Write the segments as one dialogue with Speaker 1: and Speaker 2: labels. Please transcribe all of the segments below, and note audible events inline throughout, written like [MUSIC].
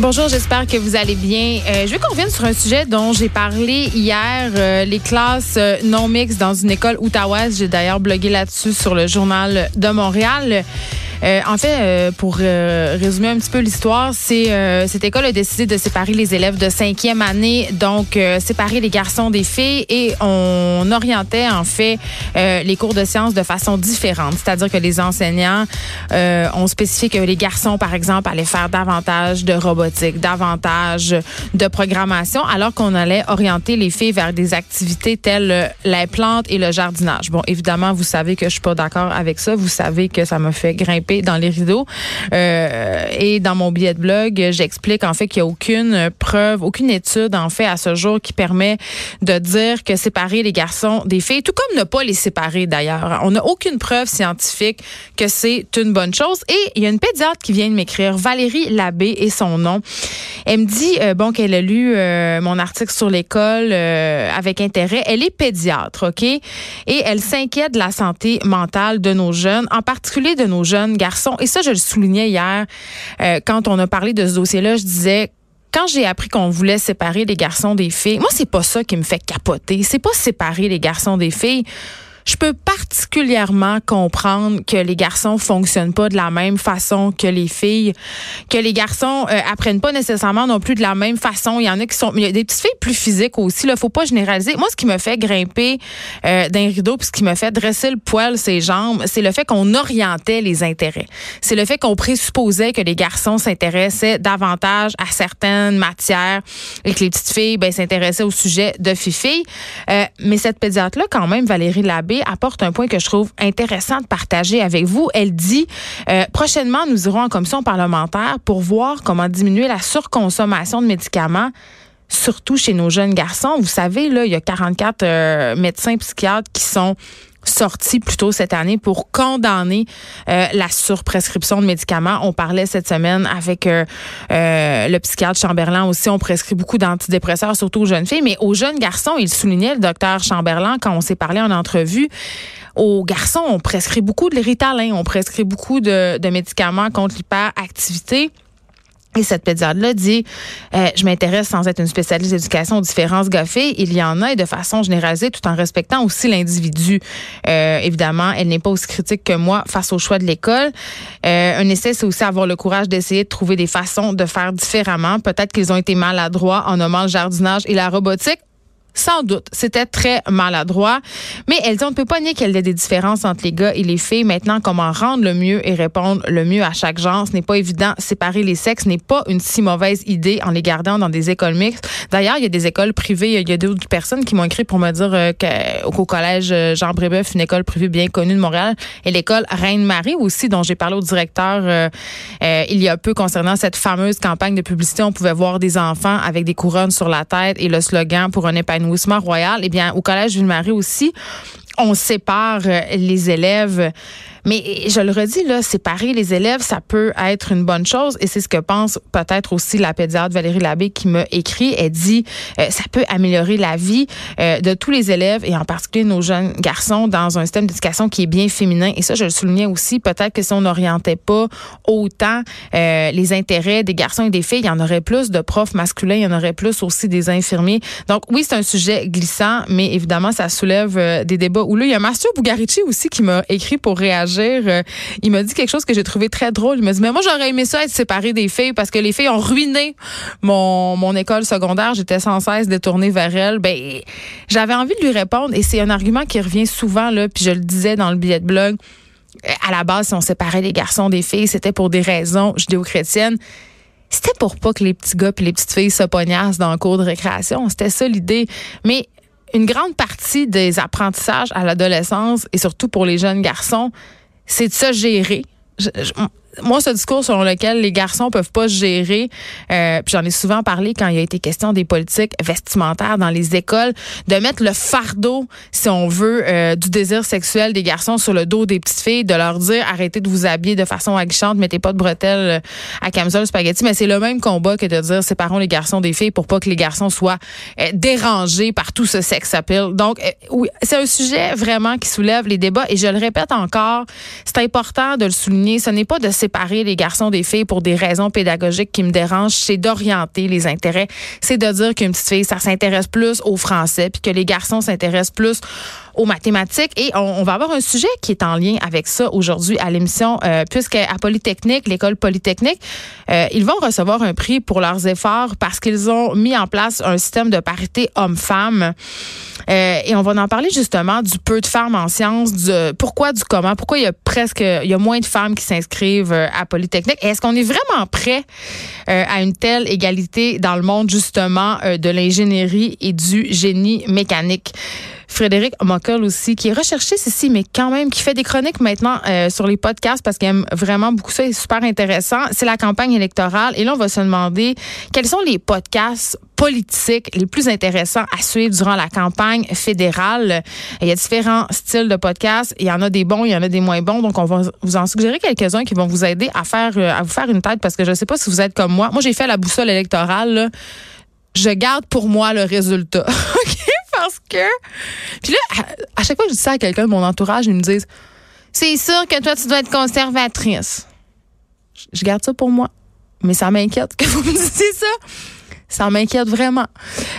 Speaker 1: Bonjour, j'espère que vous allez bien. Euh, je veux qu'on revienne sur un sujet dont j'ai parlé hier, euh, les classes euh, non mixtes dans une école outaouaise. J'ai d'ailleurs blogué là-dessus sur le journal de Montréal. Euh, en fait, euh, pour euh, résumer un petit peu l'histoire, c'est cette école a décidé de séparer les élèves de cinquième année, donc séparer les garçons des filles, et on orientait en fait les cours de sciences de façon différente. C'est-à-dire que les enseignants ont spécifié que les garçons, par exemple, allaient faire davantage de robotique, davantage de programmation, alors qu'on allait orienter les filles vers des activités telles les plantes et le jardinage. Bon, évidemment, vous savez que je suis pas d'accord avec ça. Vous savez que ça me fait grimper dans les rideaux. Euh, et dans mon billet de blog, j'explique en fait qu'il n'y a aucune preuve, aucune étude en fait à ce jour qui permet de dire que séparer les garçons des filles, tout comme ne pas les séparer d'ailleurs. On n'a aucune preuve scientifique que c'est une bonne chose. Et il y a une pédiatre qui vient de m'écrire, Valérie Labbé et son nom. Elle me dit euh, bon qu'elle a lu euh, mon article sur l'école avec intérêt. Elle est pédiatre, ok, et elle s'inquiète de la santé mentale de nos jeunes, en particulier de nos jeunes Et ça, je le soulignais hier euh, quand on a parlé de ce dossier-là. Je disais quand j'ai appris qu'on voulait séparer les garçons des filles, moi c'est pas ça qui me fait capoter. C'est pas séparer les garçons des filles. Je peux particulièrement comprendre que les garçons fonctionnent pas de la même façon que les filles, que les garçons euh, apprennent pas nécessairement non plus de la même façon. Il y en a qui sont, il y a des petites filles plus physiques aussi. Là, faut pas généraliser. Moi, ce qui me fait grimper euh, d'un rideau, puis ce qui me fait dresser le poil ses jambes, c'est le fait qu'on orientait les intérêts. C'est le fait qu'on présupposait que les garçons s'intéressaient davantage à certaines matières et que les petites filles ben, s'intéressaient au sujet de filles. Euh, mais cette pédiatre là, quand même, Valérie Labbé apporte un point que je trouve intéressant de partager avec vous. Elle dit euh, prochainement, nous irons en commission parlementaire pour voir comment diminuer la surconsommation de médicaments surtout chez nos jeunes garçons. Vous savez, là, il y a 44 euh, médecins psychiatres qui sont sorti plus tôt cette année pour condamner euh, la surprescription de médicaments. On parlait cette semaine avec euh, euh, le psychiatre Chamberlain aussi. On prescrit beaucoup d'antidépresseurs, surtout aux jeunes filles, mais aux jeunes garçons, il soulignait le docteur Chamberlain quand on s'est parlé en entrevue. Aux garçons, on prescrit beaucoup de l'Ritalin, on prescrit beaucoup de, de médicaments contre l'hyperactivité. Et cette pédiatre-là dit, euh, je m'intéresse sans être une spécialiste d'éducation aux différences gaffées. Il y en a et de façon généralisée tout en respectant aussi l'individu. Euh, évidemment, elle n'est pas aussi critique que moi face au choix de l'école. Euh, un essai, c'est aussi avoir le courage d'essayer de trouver des façons de faire différemment. Peut-être qu'ils ont été maladroits en nommant le jardinage et la robotique. Sans doute. C'était très maladroit. Mais elle dit, on ne peut pas nier qu'il y a des différences entre les gars et les filles. Maintenant, comment rendre le mieux et répondre le mieux à chaque genre, ce n'est pas évident. Séparer les sexes n'est pas une si mauvaise idée en les gardant dans des écoles mixtes. D'ailleurs, il y a des écoles privées. Il y a d'autres personnes qui m'ont écrit pour me dire euh, qu'au collège euh, Jean Brébeuf, une école privée bien connue de Montréal, et l'école Reine-Marie aussi, dont j'ai parlé au directeur euh, il y a peu concernant cette fameuse campagne de publicité. On pouvait voir des enfants avec des couronnes sur la tête et le slogan pour un épanouissement épanouissement royal, eh bien, au Collège Ville-Marie aussi, on sépare euh, les élèves mais je le redis, là, séparer les élèves, ça peut être une bonne chose. Et c'est ce que pense peut-être aussi la pédiatre Valérie Labbé qui m'a écrit. Elle dit, euh, ça peut améliorer la vie euh, de tous les élèves et en particulier nos jeunes garçons dans un système d'éducation qui est bien féminin. Et ça, je le soulignais aussi, peut-être que si on n'orientait pas autant euh, les intérêts des garçons et des filles, il y en aurait plus de profs masculins, il y en aurait plus aussi des infirmiers. Donc oui, c'est un sujet glissant, mais évidemment, ça soulève des débats. Où là, il y a Bougarici aussi qui m'a écrit pour réagir euh, il m'a dit quelque chose que j'ai trouvé très drôle. Il m'a dit, mais moi, j'aurais aimé ça être séparé des filles parce que les filles ont ruiné mon, mon école secondaire. J'étais sans cesse détournée vers elles. Ben, j'avais envie de lui répondre et c'est un argument qui revient souvent, là, puis je le disais dans le billet de blog. À la base, si on séparait les garçons des filles, c'était pour des raisons judéo-chrétiennes c'était pour pas que les petits gars et les petites filles se pognassent dans le cours de récréation. C'était ça l'idée. Mais une grande partie des apprentissages à l'adolescence et surtout pour les jeunes garçons, c'est de se gérer. Moi, ce discours selon lequel les garçons peuvent pas gérer, euh, puis j'en ai souvent parlé quand il y a été question des politiques vestimentaires dans les écoles, de mettre le fardeau, si on veut, euh, du désir sexuel des garçons sur le dos des petites filles, de leur dire arrêtez de vous habiller de façon aguichante, mettez pas de bretelles euh, à camisole spaghetti, mais c'est le même combat que de dire séparons les garçons des filles pour pas que les garçons soient dérangés par tout ce sex appeal. Donc, oui, c'est un sujet vraiment qui soulève les débats et je le répète encore, c'est important de le souligner, ce n'est pas de séparer séparer les garçons des filles pour des raisons pédagogiques qui me dérangent, c'est d'orienter les intérêts. C'est de dire qu'une petite fille, ça s'intéresse plus au français, puis que les garçons s'intéressent plus aux mathématiques. Et on, va avoir un sujet qui est en lien avec ça aujourd'hui à l'émission, euh, puisque à Polytechnique, l'école Polytechnique, euh, ils vont recevoir un prix pour leurs efforts parce qu'ils ont mis en place un système de parité homme-femme. Euh, et on va en parler justement du peu de femmes en sciences, du pourquoi, du comment, pourquoi il y a presque, il y a moins de femmes qui s'inscrivent à Polytechnique. Est-ce qu'on est vraiment prêt à une telle égalité dans le monde justement de l'ingénierie et du génie mécanique? Frédéric Mockel aussi, qui est recherché ici, mais quand même, qui fait des chroniques maintenant euh, sur les podcasts parce qu'il aime vraiment beaucoup ça. C'est super intéressant. C'est la campagne électorale. Et là, on va se demander quels sont les podcasts politiques les plus intéressants à suivre durant la campagne fédérale. Il y a différents styles de podcasts. Il y en a des bons, il y en a des moins bons. Donc, on va vous en suggérer quelques-uns qui vont vous aider à faire, euh, à vous faire une tête parce que je ne sais pas si vous êtes comme moi. Moi, j'ai fait la boussole électorale. Je garde pour moi le résultat. [LAUGHS] Puis là, à, chaque fois que je dis ça à quelqu'un de mon entourage, ils me disent C'est sûr que toi, tu dois être conservatrice. Je, garde ça pour moi. Mais ça m'inquiète que vous me disiez ça. Ça m'inquiète vraiment.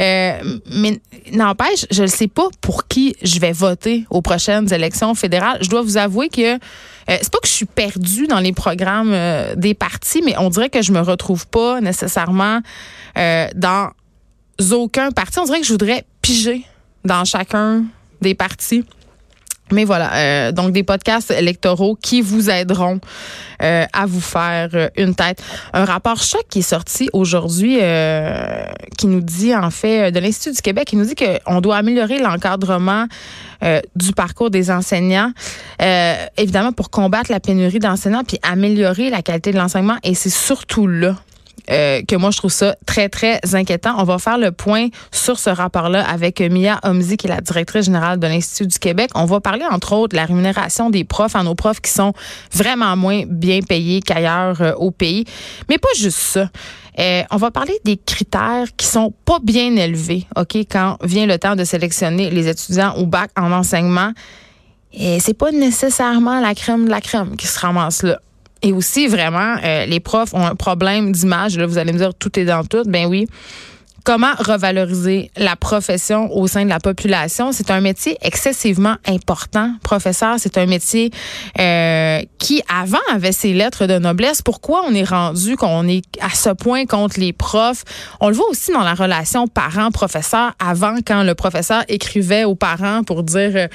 Speaker 1: Euh, mais n'empêche, je ne sais pas pour qui je vais voter aux prochaines élections fédérales. Je dois vous avouer que euh, c'est pas que je suis perdue dans les programmes euh, des partis, mais on dirait que je me retrouve pas nécessairement dans aucun parti. On dirait que je voudrais piger dans chacun des partis. Mais voilà, euh, donc des podcasts électoraux qui vous aideront euh, à vous faire euh, une tête. Un rapport choc qui est sorti aujourd'hui, qui nous dit en fait de l'Institut du Québec, qui nous dit qu'on doit améliorer l'encadrement du parcours des enseignants, évidemment pour combattre la pénurie d'enseignants puis améliorer la qualité de l'enseignement. Et c'est surtout là euh, que moi je trouve ça très très inquiétant. On va faire le point sur ce rapport-là avec Mia Omzi qui est la directrice générale de l'Institut du Québec. On va parler entre autres de la rémunération des profs à nos profs qui sont vraiment moins bien payés qu'ailleurs euh, au pays, mais pas juste ça. Euh, on va parler des critères qui sont pas bien élevés, ok, quand vient le temps de sélectionner les étudiants au bac en enseignement. Et c'est pas nécessairement la crème de la crème qui se ramasse là. Et aussi, vraiment, euh, les profs ont un problème d'image. Là, vous allez me dire, tout est dans tout. Ben oui. Comment revaloriser la profession au sein de la population? C'est un métier excessivement important. Professeur, c'est un métier euh, qui, avant, avait ses lettres de noblesse. Pourquoi on est rendu qu'on est à ce point contre les profs? On le voit aussi dans la relation parent-professeur. Avant, quand le professeur écrivait aux parents pour dire euh,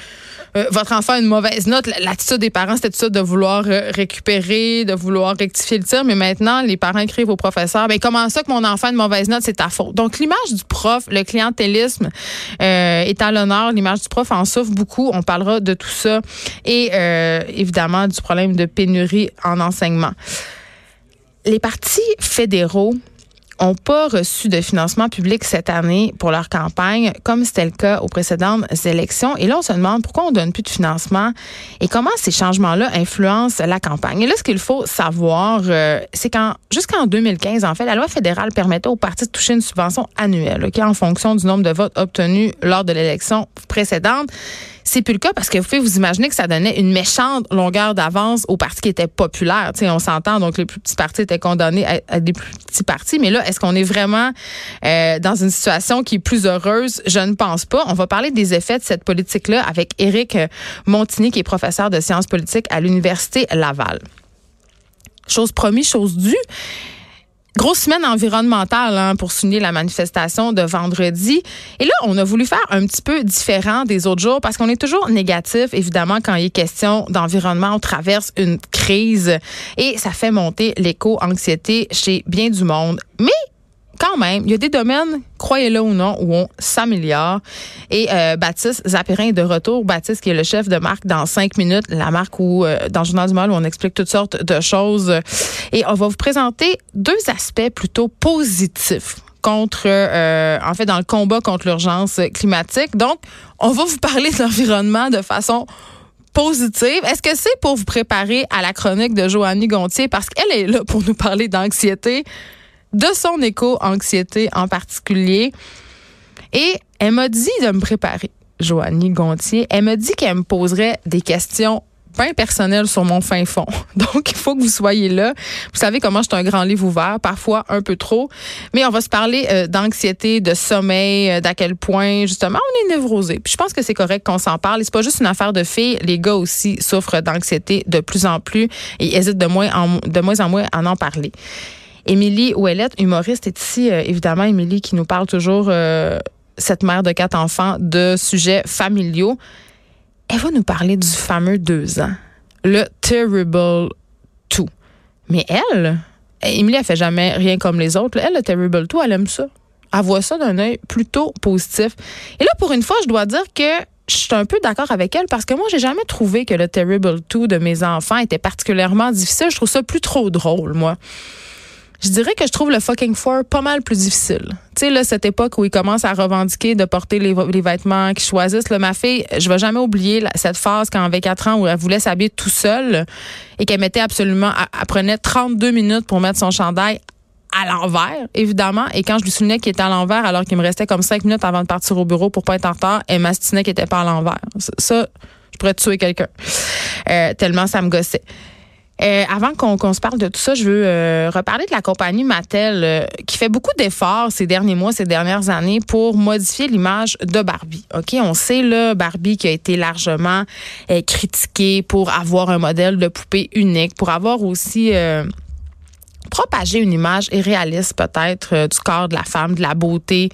Speaker 1: euh, votre enfant a une mauvaise note, l'attitude des parents, c'était ça de vouloir récupérer, de vouloir rectifier le tir. Mais maintenant, les parents écrivent au professeur, ben comment ça que mon enfant a une mauvaise note, c'est ta faute. Donc, l'image du prof, le clientélisme euh, est à l'honneur. L'image du prof en souffre beaucoup. On parlera de tout ça et euh, évidemment du problème de pénurie en enseignement. Les partis fédéraux ont pas reçu de financement public cette année pour leur campagne, comme c'était le cas aux précédentes élections. Et là, on se demande pourquoi on donne plus de financement et comment ces changements-là influencent la campagne. Et là, ce qu'il faut savoir, euh, c'est qu'en jusqu'en 2015, en fait, la loi fédérale permettait aux partis de toucher une subvention annuelle, qui en fonction du nombre de votes obtenus lors de l'élection précédente. C'est plus le cas parce que vous pouvez vous imaginer que ça donnait une méchante longueur d'avance aux partis qui étaient populaires. on s'entend, donc les plus petits partis étaient condamnés à, des plus petits partis. Mais là, est-ce qu'on est vraiment euh, dans une situation qui est plus heureuse? Je ne pense pas. On va parler des effets de cette politique-là avec Éric Montigny, qui est professeur de sciences politiques à l'Université Laval. Chose promise, chose due. Grosse semaine environnementale hein, pour souligner la manifestation de vendredi. Et là, on a voulu faire un petit peu différent des autres jours parce qu'on est toujours négatif, évidemment, quand il est question d'environnement. On traverse une crise et ça fait monter l'éco-anxiété chez bien du monde. Mais quand même, il y a des domaines, croyez-le ou non, où on s'améliore. Et euh, Baptiste Zapirin est de retour. Baptiste qui est le chef de marque dans cinq minutes, la marque où, euh, dans le Journal du Mal, où on explique toutes sortes de choses. Et on va vous présenter deux aspects plutôt positifs contre, euh, en fait, dans le combat contre l'urgence climatique. Donc, on va vous parler de l'environnement de façon positive. Est-ce que c'est pour vous préparer à la chronique de Joannie Gontier? Parce qu'elle est là pour nous parler d'anxiété de son éco-anxiété en particulier. Et elle m'a dit de me préparer, Joanie Gontier. Elle m'a dit qu'elle me poserait des questions pain personnel sur mon fin fond. [LAUGHS] Donc, il faut que vous soyez là. Vous savez comment je suis un grand livre ouvert, parfois un peu trop. Mais on va se parler euh, d'anxiété, de sommeil, euh, d'à quel point, justement, on est névrosé. Puis je pense que c'est correct qu'on s'en parle. C'est pas juste une affaire de filles. Les gars aussi souffrent d'anxiété de plus en plus et hésitent de moins en, de moins, en moins à en parler. Émilie Ouellette, humoriste, est ici. Euh, évidemment, Émilie qui nous parle toujours, cette mère de quatre enfants, de sujets familiaux elle va nous parler du fameux deux ans, le Terrible Two. Mais elle, Emily, elle fait jamais rien comme les autres. Elle, le Terrible Two, elle aime ça. Elle voit ça d'un œil plutôt positif. Et là, pour une fois, je dois dire que je suis un peu d'accord avec elle parce que moi, j'ai jamais trouvé que le Terrible Two de mes enfants était particulièrement difficile. Je trouve ça plus trop drôle, moi. Je dirais que je trouve le fucking four pas mal plus difficile. Tu sais, là, cette époque où ils commencent à revendiquer de porter les, vêtements qu'ils choisissent. Là, ma fille, je vais jamais oublier cette phase quand elle avait 4 ans où elle voulait s'habiller tout seule et qu'elle mettait absolument, elle, prenait 32 minutes pour mettre son chandail à l'envers, évidemment. Et quand je lui souvenais qu'il était à l'envers, alors qu'il me restait comme 5 minutes avant de partir au bureau pour pas être en retard, elle m'astinait qu'il était pas à l'envers. Ça, je pourrais tuer quelqu'un. Euh, tellement ça me gossait. Euh, avant qu'on se parle de tout ça, je veux euh, reparler de la compagnie Mattel euh, qui fait beaucoup d'efforts ces derniers mois, ces dernières années pour modifier l'image de Barbie. OK, on sait là Barbie qui a été largement critiquée pour avoir un modèle de poupée unique, pour avoir aussi propagé une image irréaliste peut-être du corps de la femme, de la beauté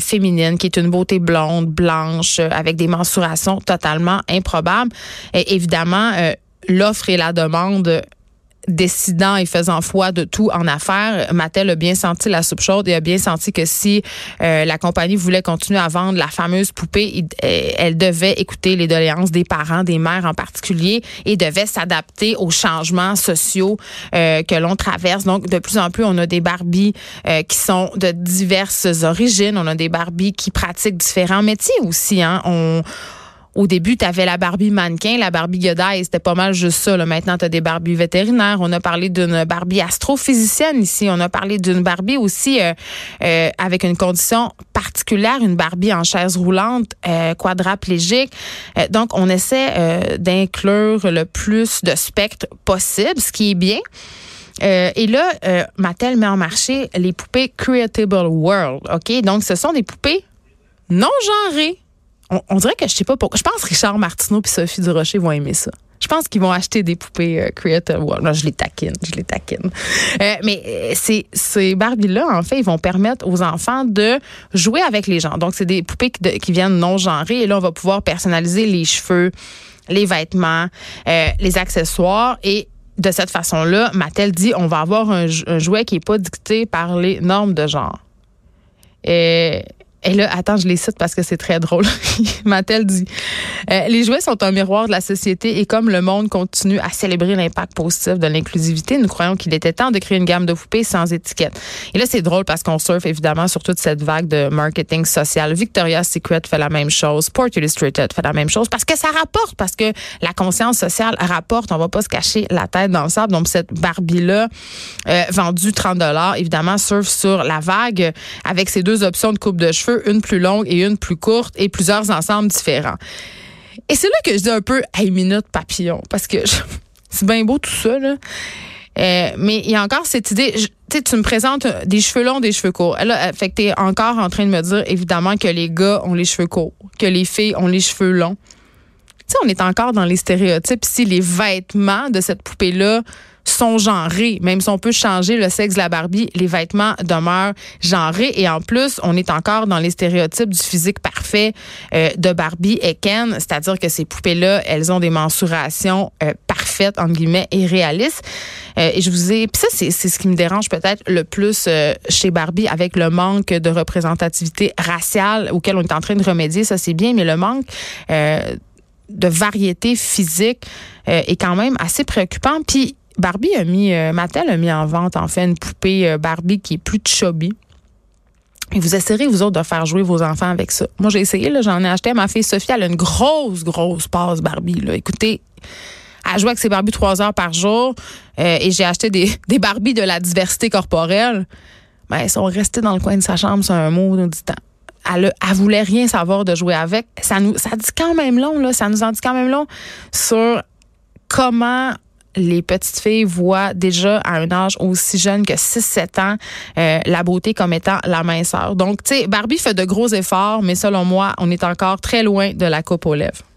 Speaker 1: féminine, qui est une beauté blonde, blanche, avec des mensurations totalement improbables. Et évidemment, l'offre et la demande décidant et faisant foi de tout en affaires, Mattel a bien senti la soupe chaude et a bien senti que si euh, la compagnie voulait continuer à vendre la fameuse poupée, euh, elle devait écouter les doléances des parents, des mères en particulier, et devait s'adapter aux changements sociaux euh, que l'on traverse. Donc, de plus en plus, on a des Barbies qui sont de diverses origines. On a des Barbies qui pratiquent différents métiers aussi. Hein. Au début, tu avais la Barbie mannequin, la Barbie Godaille, c'était pas mal juste ça. Maintenant, tu as des Barbies vétérinaires. On a parlé d'une Barbie astrophysicienne ici. On a parlé d'une Barbie aussi euh, euh, avec une condition particulière, une Barbie en chaise roulante, euh, quadraplégique. donc, on essaie d'inclure le plus de spectre possible, ce qui est bien. et là, Mattel met en marché les poupées Creatable World. OK? Donc, ce sont des poupées non genrées on, dirait que je sais pas pourquoi. Je pense que Richard Martineau et Sophie Durocher vont aimer ça. Je pense qu'ils vont acheter des poupées euh, World. je les taquine, je les taquine. Euh, mais euh, ces, ces Barbies-là, en fait, ils vont permettre aux enfants de jouer avec les gens. Donc, c'est des poupées qui, viennent non genrées. Et là, on va pouvoir personnaliser les cheveux, les vêtements, les accessoires. Et de cette façon-là, Mattel dit, on va avoir un, un jouet qui n'est pas dicté par les normes de genre. Et et là, attends, je les cite parce que c'est très drôle. [LAUGHS] Mattel dit euh, Les jouets sont un miroir de la société et comme le monde continue à célébrer l'impact positif de l'inclusivité, nous croyons qu'il était temps de créer une gamme de poupées sans étiquette. Et là, c'est drôle parce qu'on surfe évidemment sur toute cette vague de marketing social. Victoria's Secret fait la même chose, Sport Illustrated fait la même chose parce que ça rapporte, parce que la conscience sociale rapporte. On va pas se cacher la tête dans le sable. Donc, cette Barbie-là, euh, vendue 30 évidemment, surfe sur la vague avec ses deux options de coupe de cheveux une plus longue et une plus courte, et plusieurs ensembles différents. Et c'est là que je dis un peu, hey, minute papillon, parce que [LAUGHS] c'est bien beau tout ça, là. Euh, mais il y a encore cette idée, tu tu me présentes des cheveux longs, des cheveux courts. Là, fait que t'es encore en train de me dire, évidemment, que les gars ont les cheveux courts, que les filles ont les cheveux longs. Tu sais, on est encore dans les stéréotypes. Si les vêtements de cette poupée-là sont genrés. Même si on peut changer le sexe de la Barbie, les vêtements demeurent genrés. Et en plus, on est encore dans les stéréotypes du physique parfait euh, de Barbie et Ken, c'est-à-dire que ces poupées-là, elles ont des mensurations euh, parfaites, entre guillemets, et réalistes. Euh, et je vous ai... Puis ça, c'est ce qui me dérange peut-être le plus chez Barbie avec le manque de représentativité raciale auquel on est en train de remédier. Ça, c'est bien, mais le manque de variété physique est quand même assez préoccupant. Puis Barbie a mis, euh, Mattel a mis en vente en fait une poupée euh, Barbie qui est plus chubby. Et vous essayerez, vous autres, de faire jouer vos enfants avec ça. Moi, j'ai essayé, j'en ai acheté à ma fille Sophie. Elle a une grosse, grosse passe Barbie. Là. Écoutez, elle joue avec ses Barbies trois heures par jour. Euh, et j'ai acheté des, [LAUGHS] des Barbies de la diversité corporelle. Ben, elles sont restées dans le coin de sa chambre, c'est un mot du temps. Elle, elle voulait rien savoir de jouer avec. Ça nous, ça dit quand même long, là. Ça nous en dit quand même long sur comment les petites filles voient déjà à un âge aussi jeune que 6-7 ans euh, la beauté comme étant la minceur. Donc, tu sais, Barbie fait de gros efforts, mais selon moi, on est encore très loin de la coupe aux lèvres.